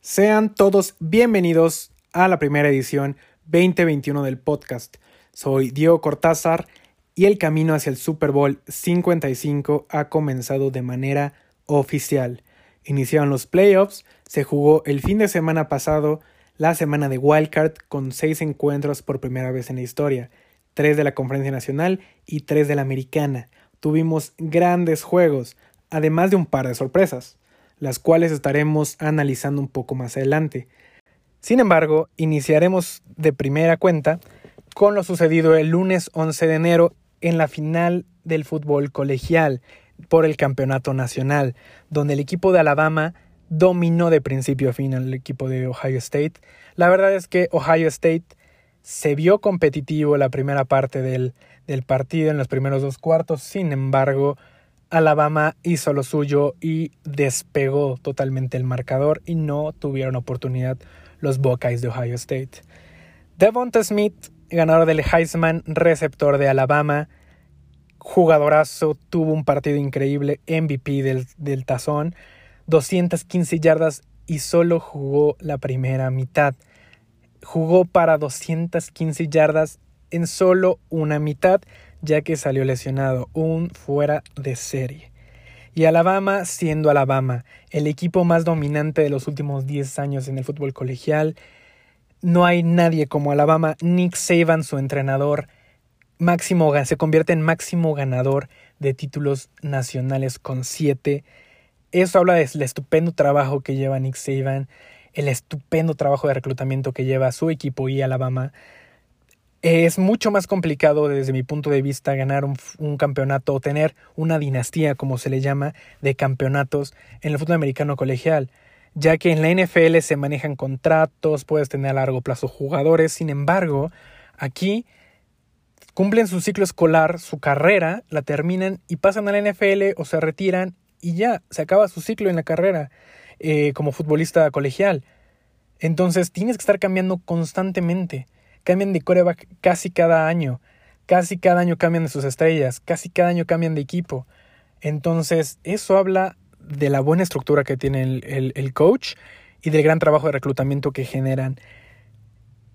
Sean todos bienvenidos a la primera edición 2021 del podcast. Soy Diego Cortázar y el camino hacia el Super Bowl 55 ha comenzado de manera oficial. Iniciaron los playoffs, se jugó el fin de semana pasado la semana de Wildcard con seis encuentros por primera vez en la historia, tres de la Conferencia Nacional y tres de la Americana. Tuvimos grandes juegos, además de un par de sorpresas, las cuales estaremos analizando un poco más adelante. Sin embargo, iniciaremos de primera cuenta con lo sucedido el lunes 11 de enero en la final del fútbol colegial por el campeonato nacional, donde el equipo de Alabama dominó de principio a fin al equipo de Ohio State. La verdad es que Ohio State se vio competitivo la primera parte del, del partido en los primeros dos cuartos, sin embargo, Alabama hizo lo suyo y despegó totalmente el marcador y no tuvieron oportunidad los Buckeyes de Ohio State. Devonta Smith, ganador del Heisman, receptor de Alabama, jugadorazo, tuvo un partido increíble, MVP del, del tazón, 215 yardas y solo jugó la primera mitad. Jugó para 215 yardas en solo una mitad, ya que salió lesionado, un fuera de serie. Y Alabama siendo Alabama, el equipo más dominante de los últimos 10 años en el fútbol colegial, no hay nadie como Alabama, Nick Saban, su entrenador, máximo, se convierte en máximo ganador de títulos nacionales con siete. Eso habla del estupendo trabajo que lleva Nick Saban, el estupendo trabajo de reclutamiento que lleva su equipo y Alabama. Es mucho más complicado desde mi punto de vista ganar un, campeonato o tener una dinastía, como se le llama, de campeonatos en el fútbol americano colegial, ya que en la NFL se manejan contratos, puedes tener a largo plazo jugadores, sin embargo, aquí cumplen su ciclo escolar, su carrera, la terminan y pasan a la NFL o se retiran y ya, se acaba su ciclo en la carrera eh, como futbolista colegial. Entonces tienes que estar cambiando constantemente. Cambian de coreback casi cada año. Casi cada año cambian de sus estrellas. Casi cada año cambian de equipo. Entonces, eso habla de la buena estructura que tiene el, el, el coach y del gran trabajo de reclutamiento que generan.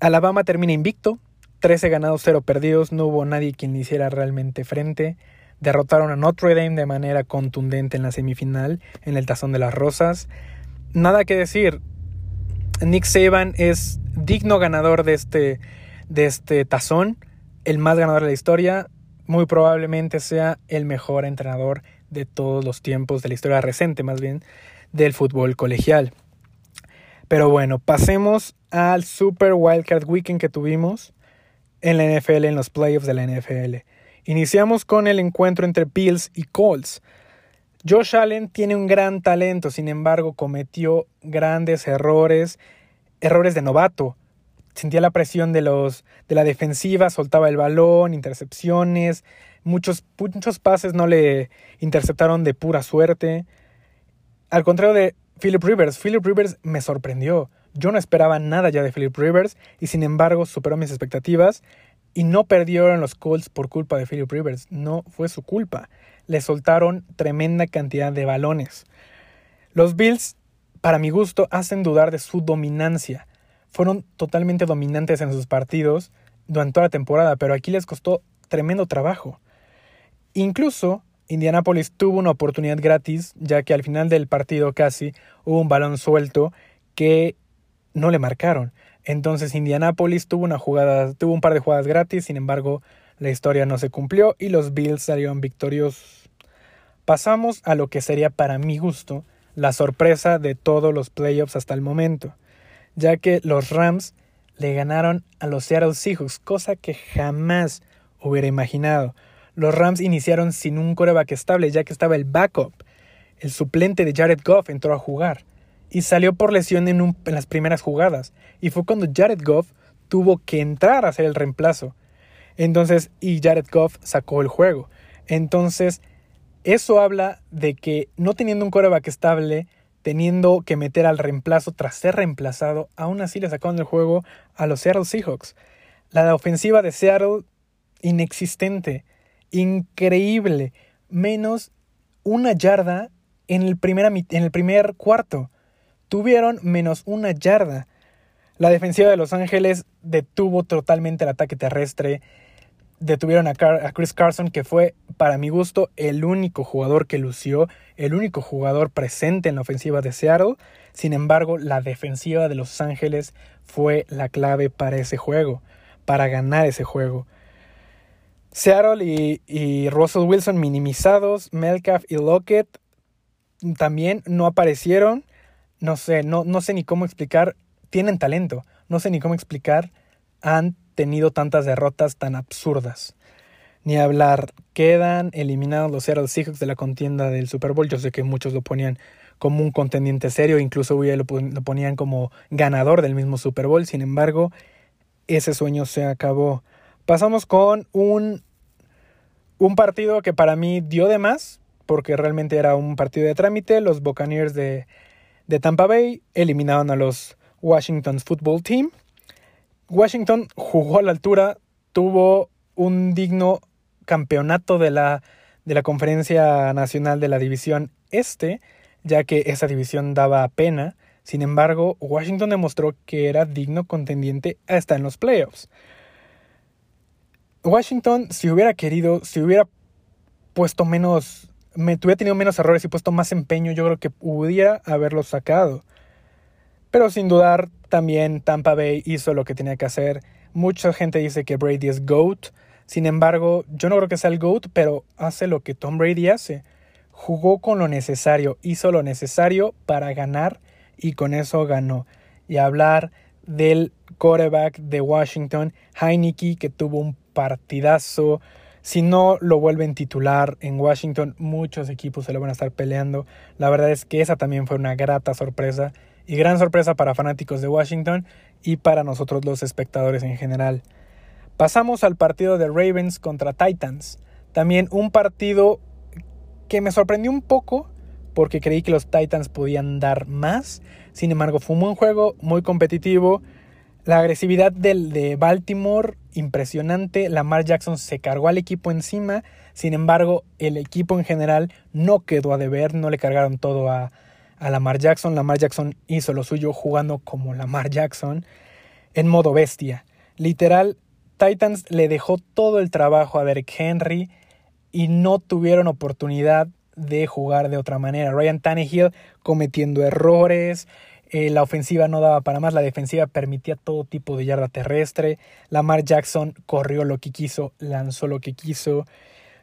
Alabama termina invicto, 13 ganados, 0 perdidos, no hubo nadie quien le hiciera realmente frente. Derrotaron a Notre Dame de manera contundente en la semifinal, en el Tazón de las Rosas. Nada que decir, Nick Saban es digno ganador de este, de este tazón, el más ganador de la historia, muy probablemente sea el mejor entrenador de todos los tiempos, de la historia reciente más bien, del fútbol colegial. Pero bueno, pasemos al Super Wildcard Weekend que tuvimos en la NFL, en los playoffs de la NFL. Iniciamos con el encuentro entre Bills y Colts. Josh Allen tiene un gran talento, sin embargo cometió grandes errores, errores de novato. Sentía la presión de, los, de la defensiva, soltaba el balón, intercepciones, muchos, muchos pases no le interceptaron de pura suerte. Al contrario de Philip Rivers, Philip Rivers me sorprendió. Yo no esperaba nada ya de Philip Rivers y sin embargo superó mis expectativas y no perdieron los Colts por culpa de Philip Rivers, no fue su culpa. Le soltaron tremenda cantidad de balones. Los Bills, para mi gusto, hacen dudar de su dominancia. Fueron totalmente dominantes en sus partidos durante toda la temporada, pero aquí les costó tremendo trabajo. Incluso Indianapolis tuvo una oportunidad gratis, ya que al final del partido casi hubo un balón suelto que no le marcaron. Entonces Indianapolis tuvo una jugada, tuvo un par de jugadas gratis, sin embargo, la historia no se cumplió y los Bills salieron victoriosos. Pasamos a lo que sería para mi gusto la sorpresa de todos los playoffs hasta el momento, ya que los Rams le ganaron a los Seattle Seahawks, cosa que jamás hubiera imaginado. Los Rams iniciaron sin un coreback estable, ya que estaba el backup. El suplente de Jared Goff entró a jugar y salió por lesión en, un, las primeras jugadas. Y fue cuando Jared Goff tuvo que entrar a hacer el reemplazo. Entonces, y Jared Goff sacó el juego. Entonces, eso habla de que no teniendo un coreback estable, teniendo que meter al reemplazo tras ser reemplazado, aún así le sacaron el juego a los Seattle Seahawks. La ofensiva de Seattle inexistente, increíble, menos una yarda en el, en el primer cuarto. Tuvieron menos una yarda. La defensiva de Los Ángeles detuvo totalmente el ataque terrestre. Detuvieron a, Chris Carson, que fue, para mi gusto, el único jugador que lució, el único jugador presente en la ofensiva de Seattle. Sin embargo, la defensiva de Los Ángeles fue la clave para ese juego, para ganar ese juego. Seattle y, y Russell Wilson minimizados, Melcalf y Lockett también no aparecieron. No sé, no, no sé ni cómo explicar tienen talento. No sé ni cómo explicar. Han tenido tantas derrotas tan absurdas. Ni hablar. Quedan eliminados los Seattle Seahawks de la contienda del Super Bowl. Yo sé que muchos lo ponían como un contendiente serio. Incluso lo, ponían como ganador del mismo Super Bowl. Sin embargo, ese sueño se acabó. Pasamos con un, un partido que para mí dio de más. Porque realmente era un partido de trámite. Los Buccaneers de, de Tampa Bay eliminaban a los Washington's Football Team. Washington jugó a la altura, tuvo un digno campeonato de la, de la Conferencia Nacional de la División Este, ya que esa división daba pena. Sin embargo, Washington demostró que era digno contendiente hasta en los playoffs. Washington, si hubiera querido, si hubiera puesto menos, me hubiera tenido menos errores y puesto más empeño, yo creo que pudiera haberlo sacado. Pero sin dudar, también Tampa Bay hizo lo que tenía que hacer. Mucha gente dice que Brady es GOAT. Sin embargo, yo no creo que sea el GOAT, pero hace lo que Tom Brady hace. Jugó con lo necesario, hizo lo necesario para ganar y con eso ganó. Y hablar del quarterback de Washington, Heineke, que tuvo un partidazo. Si no lo vuelven titular en Washington, muchos equipos se lo van a estar peleando. La verdad es que esa también fue una grata sorpresa y gran sorpresa para fanáticos de Washington y para nosotros los espectadores en general. Pasamos al partido de Ravens contra Titans. También un partido que me sorprendió un poco porque creí que los Titans podían dar más. Sin embargo, fue un buen juego, muy competitivo. La agresividad del, de Baltimore, impresionante. Lamar Jackson se cargó al equipo encima. Sin embargo, el equipo en general no quedó a deber, no le cargaron todo a, a Lamar Jackson. Lamar Jackson hizo lo suyo jugando como Lamar Jackson en modo bestia. Literal, Titans le dejó todo el trabajo a Derek Henry y no tuvieron oportunidad de jugar de otra manera. Ryan Tannehill cometiendo errores, eh, la ofensiva no daba para más, la defensiva permitía todo tipo de yarda terrestre, Lamar Jackson corrió lo que quiso, lanzó lo que quiso.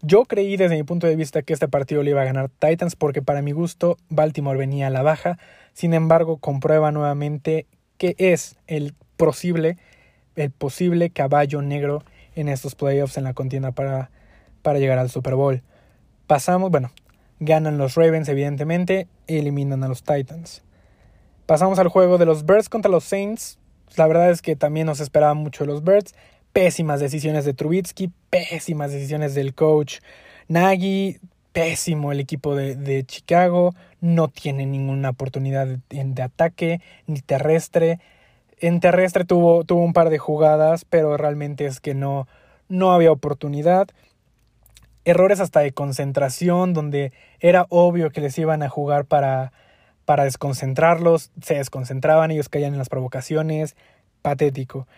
Yo creí desde mi punto de vista que este partido le iba a ganar Titans porque para mi gusto Baltimore venía a la baja. Sin embargo, comprueba nuevamente que es el posible, el posible caballo negro en estos playoffs en la contienda para, para llegar al Super Bowl. Pasamos, bueno, ganan los Ravens evidentemente, eliminan a los Titans. Pasamos al juego de los Birds contra los Saints. La verdad es que también nos esperaba mucho los Birds pésimas decisiones de Trubitsky, pésimas decisiones del coach Nagy, pésimo el equipo de, Chicago, no tiene ninguna oportunidad de, ataque ni terrestre. En terrestre tuvo, tuvo un par de jugadas, pero realmente es que no, no había oportunidad. Errores hasta de concentración, donde era obvio que les iban a jugar para, para desconcentrarlos, se desconcentraban, ellos caían en las provocaciones, patético.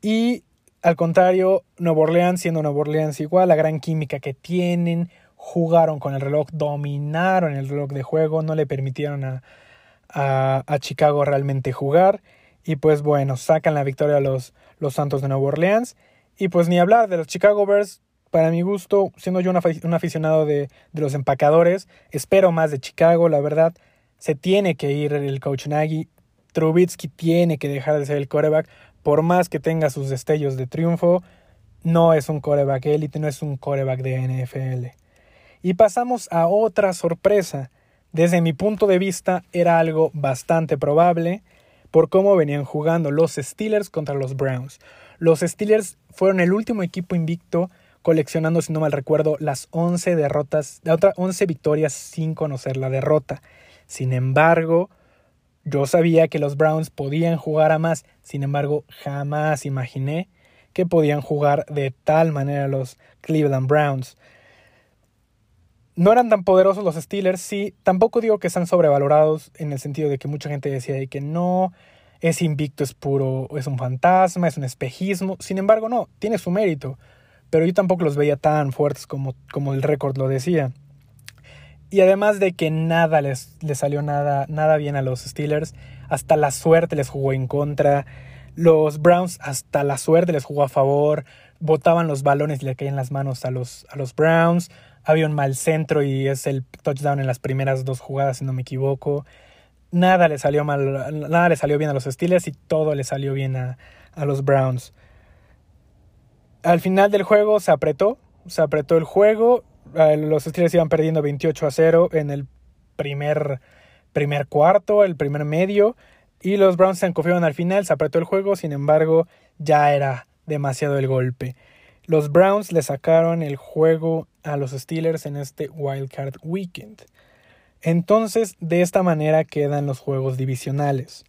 Y al contrario, Nueva Orleans, siendo Nueva Orleans igual, la gran química que tienen, jugaron con el reloj, dominaron el reloj de juego, no le permitieron a, a, Chicago realmente jugar. Y pues bueno, sacan la victoria a los, los Santos de Nueva Orleans. Y pues ni hablar de los Chicago Bears, para mi gusto, siendo yo un aficionado de, de, los empacadores, espero más de Chicago, la verdad. Se tiene que ir el coach Nagy. Trubitsky tiene que dejar de ser el quarterback por más que tenga sus destellos de triunfo, no es un coreback élite, no es un coreback de NFL. Y pasamos a otra sorpresa. Desde mi punto de vista era algo bastante probable por cómo venían jugando los Steelers contra los Browns. Los Steelers fueron el último equipo invicto coleccionando, si no mal recuerdo, las 11 derrotas, 11 victorias sin conocer la derrota. Sin embargo, yo sabía que los Browns podían jugar a más, sin embargo, jamás imaginé que podían jugar de tal manera los Cleveland Browns. No eran tan poderosos los Steelers, sí, tampoco digo que están sobrevalorados en el sentido de que mucha gente decía que no, es invicto, es puro, es un fantasma, es un espejismo, sin embargo no, tiene su mérito, pero yo tampoco los veía tan fuertes como, como el récord lo decía. Y además de que nada les, salió nada, nada bien a los Steelers, hasta la suerte les jugó en contra. Los Browns hasta la suerte les jugó a favor. Botaban los balones y le caían las manos a los, a los Browns. Había un mal centro y es el touchdown en las primeras dos jugadas, si no me equivoco. Nada le salió mal, nada le salió bien a los Steelers y todo le salió bien a, a los Browns. Al final del juego se apretó, se apretó el juego los Steelers iban perdiendo 28 a 0 en el primer, primer cuarto, el primer medio, y los Browns se confiaron al final, se apretó el juego, sin embargo, ya era demasiado el golpe. Los Browns le sacaron el juego a los Steelers en este Wildcard Weekend. Entonces, de esta manera quedan los juegos divisionales.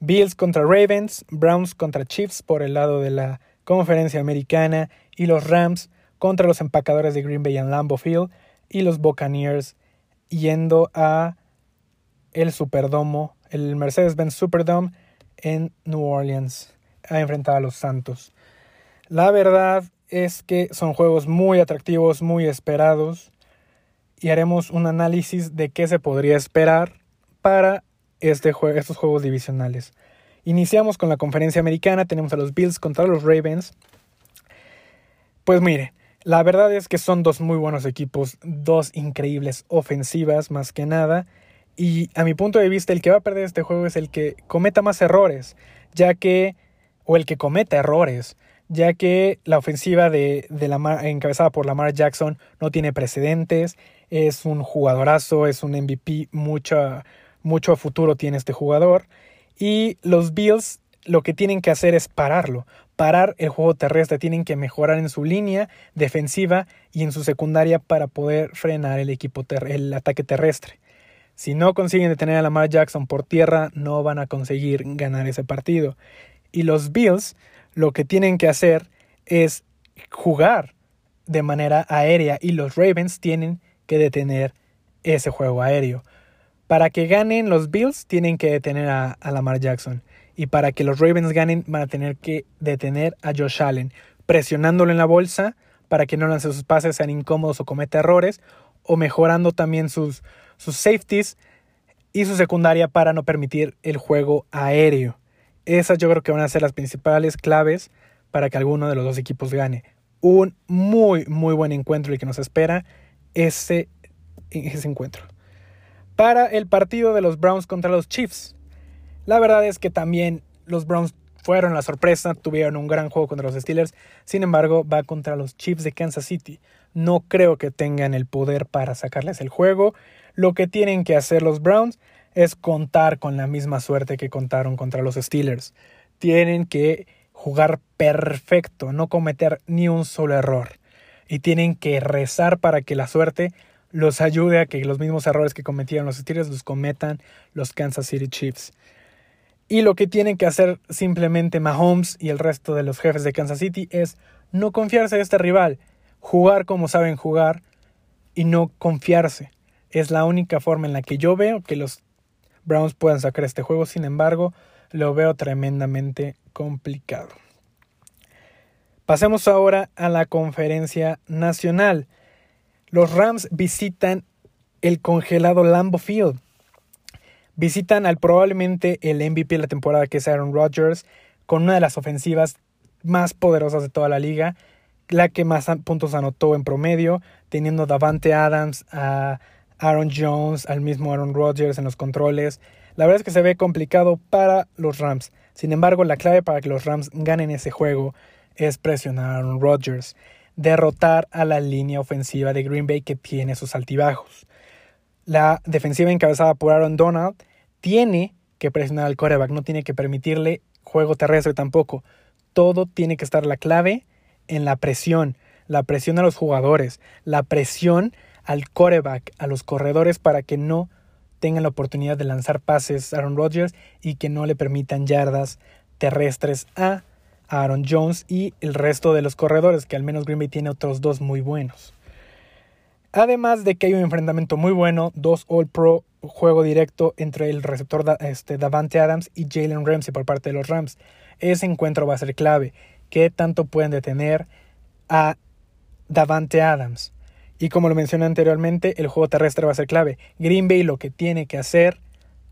Bills contra Ravens, Browns contra Chiefs por el lado de la conferencia americana y los Rams contra los empacadores de Green Bay en Lambeau Field y los Buccaneers yendo a el Superdomo, el Mercedes-Benz Superdome en New Orleans a enfrentar a los Santos. La verdad es que son juegos muy atractivos, muy esperados y haremos un análisis de qué se podría esperar para este estos juegos divisionales. Iniciamos con la conferencia americana, tenemos a los Bills contra los Ravens. Pues mire, la verdad es que son dos muy buenos equipos, dos increíbles ofensivas más que nada. Y a mi punto de vista, el que va a perder este juego es el que cometa más errores, ya que, o el que cometa errores, ya que la ofensiva de, de la encabezada por Lamar Jackson no tiene precedentes, es un jugadorazo, es un MVP, mucho, mucho futuro tiene este jugador. Y los Bills lo que tienen que hacer es pararlo, parar el juego terrestre, tienen que mejorar en su línea defensiva y en su secundaria para poder frenar el equipo el ataque terrestre. Si no consiguen detener a Lamar Jackson por tierra, no van a conseguir ganar ese partido. Y los Bills lo que tienen que hacer es jugar de manera aérea y los Ravens tienen que detener ese juego aéreo. Para que ganen los Bills tienen que detener a Lamar Jackson. Y para que los Ravens ganen van a tener que detener a Josh Allen, presionándolo en la bolsa para que no lance sus pases, sean incómodos o cometa errores, o mejorando también sus, sus safeties y su secundaria para no permitir el juego aéreo. Esas yo creo que van a ser las principales claves para que alguno de los dos equipos gane. Un muy, muy buen encuentro el que nos espera ese, ese encuentro. Para el partido de los Browns contra los Chiefs. La verdad es que también los Browns fueron la sorpresa, tuvieron un gran juego contra los Steelers, sin embargo va contra los Chiefs de Kansas City. No creo que tengan el poder para sacarles el juego. Lo que tienen que hacer los Browns es contar con la misma suerte que contaron contra los Steelers. Tienen que jugar perfecto, no cometer ni un solo error. Y tienen que rezar para que la suerte los ayude a que los mismos errores que cometieron los Steelers los cometan los Kansas City Chiefs. Y lo que tienen que hacer simplemente Mahomes y el resto de los jefes de Kansas City es no confiarse en este rival, jugar como saben jugar y no confiarse. Es la única forma en la que yo veo que los Browns puedan sacar este juego. Sin embargo, lo veo tremendamente complicado. Pasemos ahora a la conferencia nacional. Los Rams visitan el congelado Lambo Field visitan al probablemente el MVP de la temporada que es Aaron Rodgers, con una de las ofensivas más poderosas de toda la liga, la que más puntos anotó en promedio, teniendo Davante Adams, a Aaron Jones, al mismo Aaron Rodgers en los controles. La verdad es que se ve complicado para los Rams. Sin embargo, la clave para que los Rams ganen ese juego es presionar a Aaron Rodgers, derrotar a la línea ofensiva de Green Bay que tiene sus altibajos. La defensiva encabezada por Aaron Donald tiene que presionar al coreback, no tiene que permitirle juego terrestre tampoco. Todo tiene que estar la clave en la presión, la presión a los jugadores, la presión al coreback, a los corredores para que no tengan la oportunidad de lanzar pases a Aaron Rodgers y que no le permitan yardas terrestres a Aaron Jones y el resto de los corredores, que al menos Green Bay tiene otros dos muy buenos. Además de que hay un enfrentamiento muy bueno, dos All Pro, juego directo entre el receptor este, Davante Adams y Jalen Ramsey por parte de los Rams. Ese encuentro va a ser clave. ¿Qué tanto pueden detener a Davante Adams? Y como lo mencioné anteriormente, el juego terrestre va a ser clave. Green Bay lo que tiene que hacer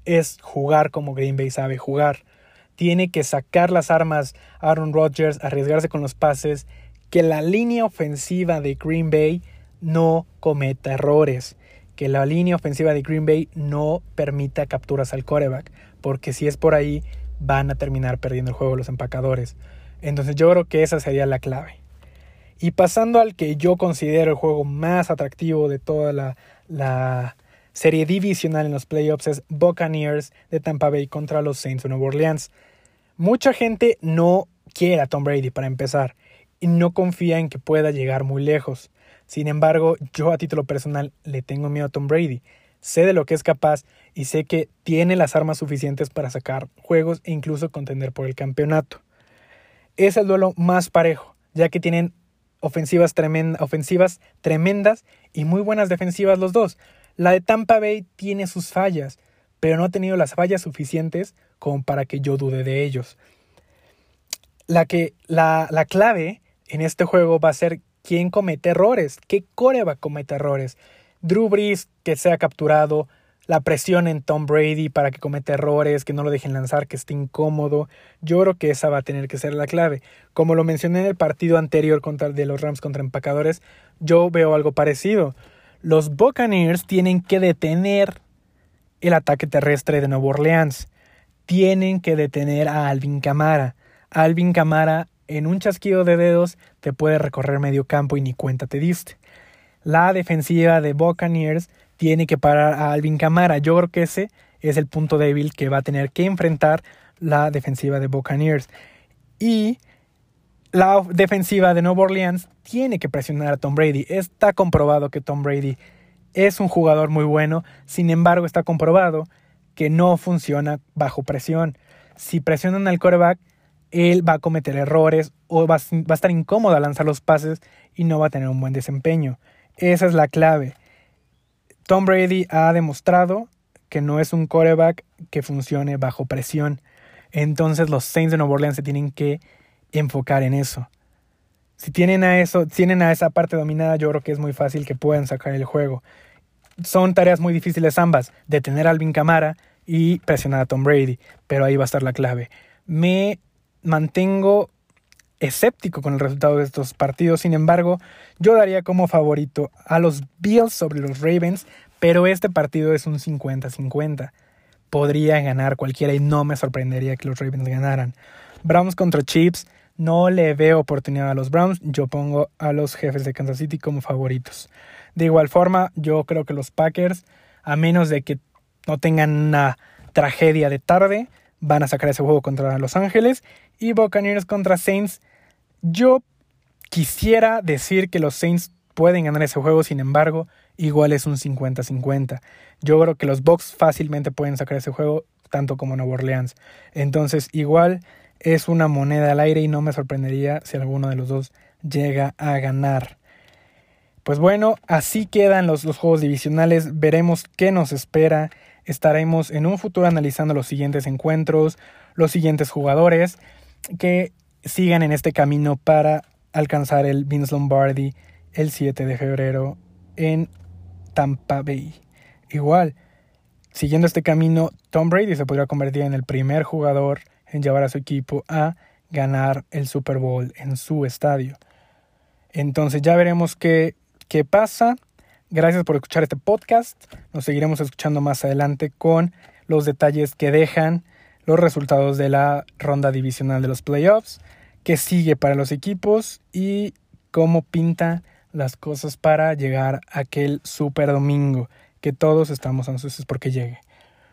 es jugar como Green Bay sabe jugar. Tiene que sacar las armas Aaron Rodgers, arriesgarse con los pases, que la línea ofensiva de Green Bay no cometa errores, que la línea ofensiva de Green Bay no permita capturas al coreback, porque si es por ahí van a terminar perdiendo el juego los empacadores. Entonces yo creo que esa sería la clave. Y pasando al que yo considero el juego más atractivo de toda la, serie divisional en los playoffs es Buccaneers de Tampa Bay contra los Saints de Nueva Orleans. Mucha gente no quiere a Tom Brady para empezar y no confía en que pueda llegar muy lejos. Sin embargo, yo a título personal le tengo miedo a Tom Brady. Sé de lo que es capaz y sé que tiene las armas suficientes para sacar juegos e incluso contender por el campeonato. Es el duelo más parejo, ya que tienen ofensivas, ofensivas tremendas y muy buenas defensivas los dos. La de Tampa Bay tiene sus fallas, pero no ha tenido las fallas suficientes como para que yo dude de ellos. La, que, la, la clave en este juego va a ser quién comete errores, qué va comete errores. Drew Brees que sea capturado, la presión en Tom Brady para que cometa errores, que no lo dejen lanzar, que esté incómodo. Yo creo que esa va a tener que ser la clave. Como lo mencioné en el partido anterior contra de los Rams contra empacadores, yo veo algo parecido. Los Buccaneers tienen que detener el ataque terrestre de Nueva Orleans. Tienen que detener a Alvin Camara. Alvin Camara en un chasquido de dedos te puede recorrer medio campo y ni cuenta te diste. La defensiva de Buccaneers tiene que parar a Alvin Kamara. Yo creo que ese es el punto débil que va a tener que enfrentar la defensiva de Buccaneers. Y la defensiva de Nueva Orleans tiene que presionar a Tom Brady. Está comprobado que Tom Brady es un jugador muy bueno, sin embargo está comprobado que no funciona bajo presión. Si presionan al quarterback, él va a cometer errores o va, a estar incómodo a lanzar los pases y no va a tener un buen desempeño. Esa es la clave. Tom Brady ha demostrado que no es un quarterback que funcione bajo presión. Entonces los Saints de Nueva Orleans se tienen que enfocar en eso. Si tienen a eso, tienen a esa parte dominada, yo creo que es muy fácil que puedan sacar el juego. Son tareas muy difíciles ambas, detener a Alvin Kamara y presionar a Tom Brady, pero ahí va a estar la clave. Me mantengo escéptico con el resultado de estos partidos. Sin embargo, yo daría como favorito a los Bills sobre los Ravens, pero este partido es un 50-50. Podría ganar cualquiera y no me sorprendería que los Ravens ganaran. Browns contra Chiefs, no le veo oportunidad a los Browns, yo pongo a los jefes de Kansas City como favoritos. De igual forma, yo creo que los Packers, a menos de que no tengan una tragedia de tarde, van a sacar ese juego contra Los Ángeles y Buccaneers contra Saints. Yo quisiera decir que los Saints pueden ganar ese juego, sin embargo, igual es un 50-50. Yo creo que los Bucks fácilmente pueden sacar ese juego, tanto como Nueva Orleans. Entonces, igual es una moneda al aire y no me sorprendería si alguno de los dos llega a ganar. Pues bueno, así quedan los, los juegos divisionales. Veremos qué nos espera estaremos en un futuro analizando los siguientes encuentros, los siguientes jugadores que sigan en este camino para alcanzar el Vince Lombardi el 7 de febrero en Tampa Bay. Igual, siguiendo este camino, Tom Brady se podría convertir en el primer jugador en llevar a su equipo a ganar el Super Bowl en su estadio. Entonces ya veremos qué, qué pasa. Gracias por escuchar este podcast. Nos seguiremos escuchando más adelante con los detalles que dejan los resultados de la ronda divisional de los playoffs, qué sigue para los equipos y cómo pinta las cosas para llegar a aquel super domingo que todos estamos ansiosos porque llegue.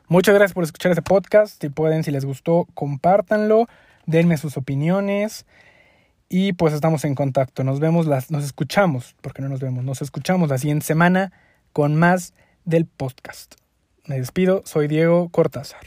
Muchas gracias por escuchar este podcast. Si pueden, si les gustó, compártanlo, denme sus opiniones. Y pues estamos en contacto. Nos vemos, las, nos escuchamos, porque no nos vemos, nos escuchamos la siguiente semana con más del podcast. Me despido, soy Diego Cortázar.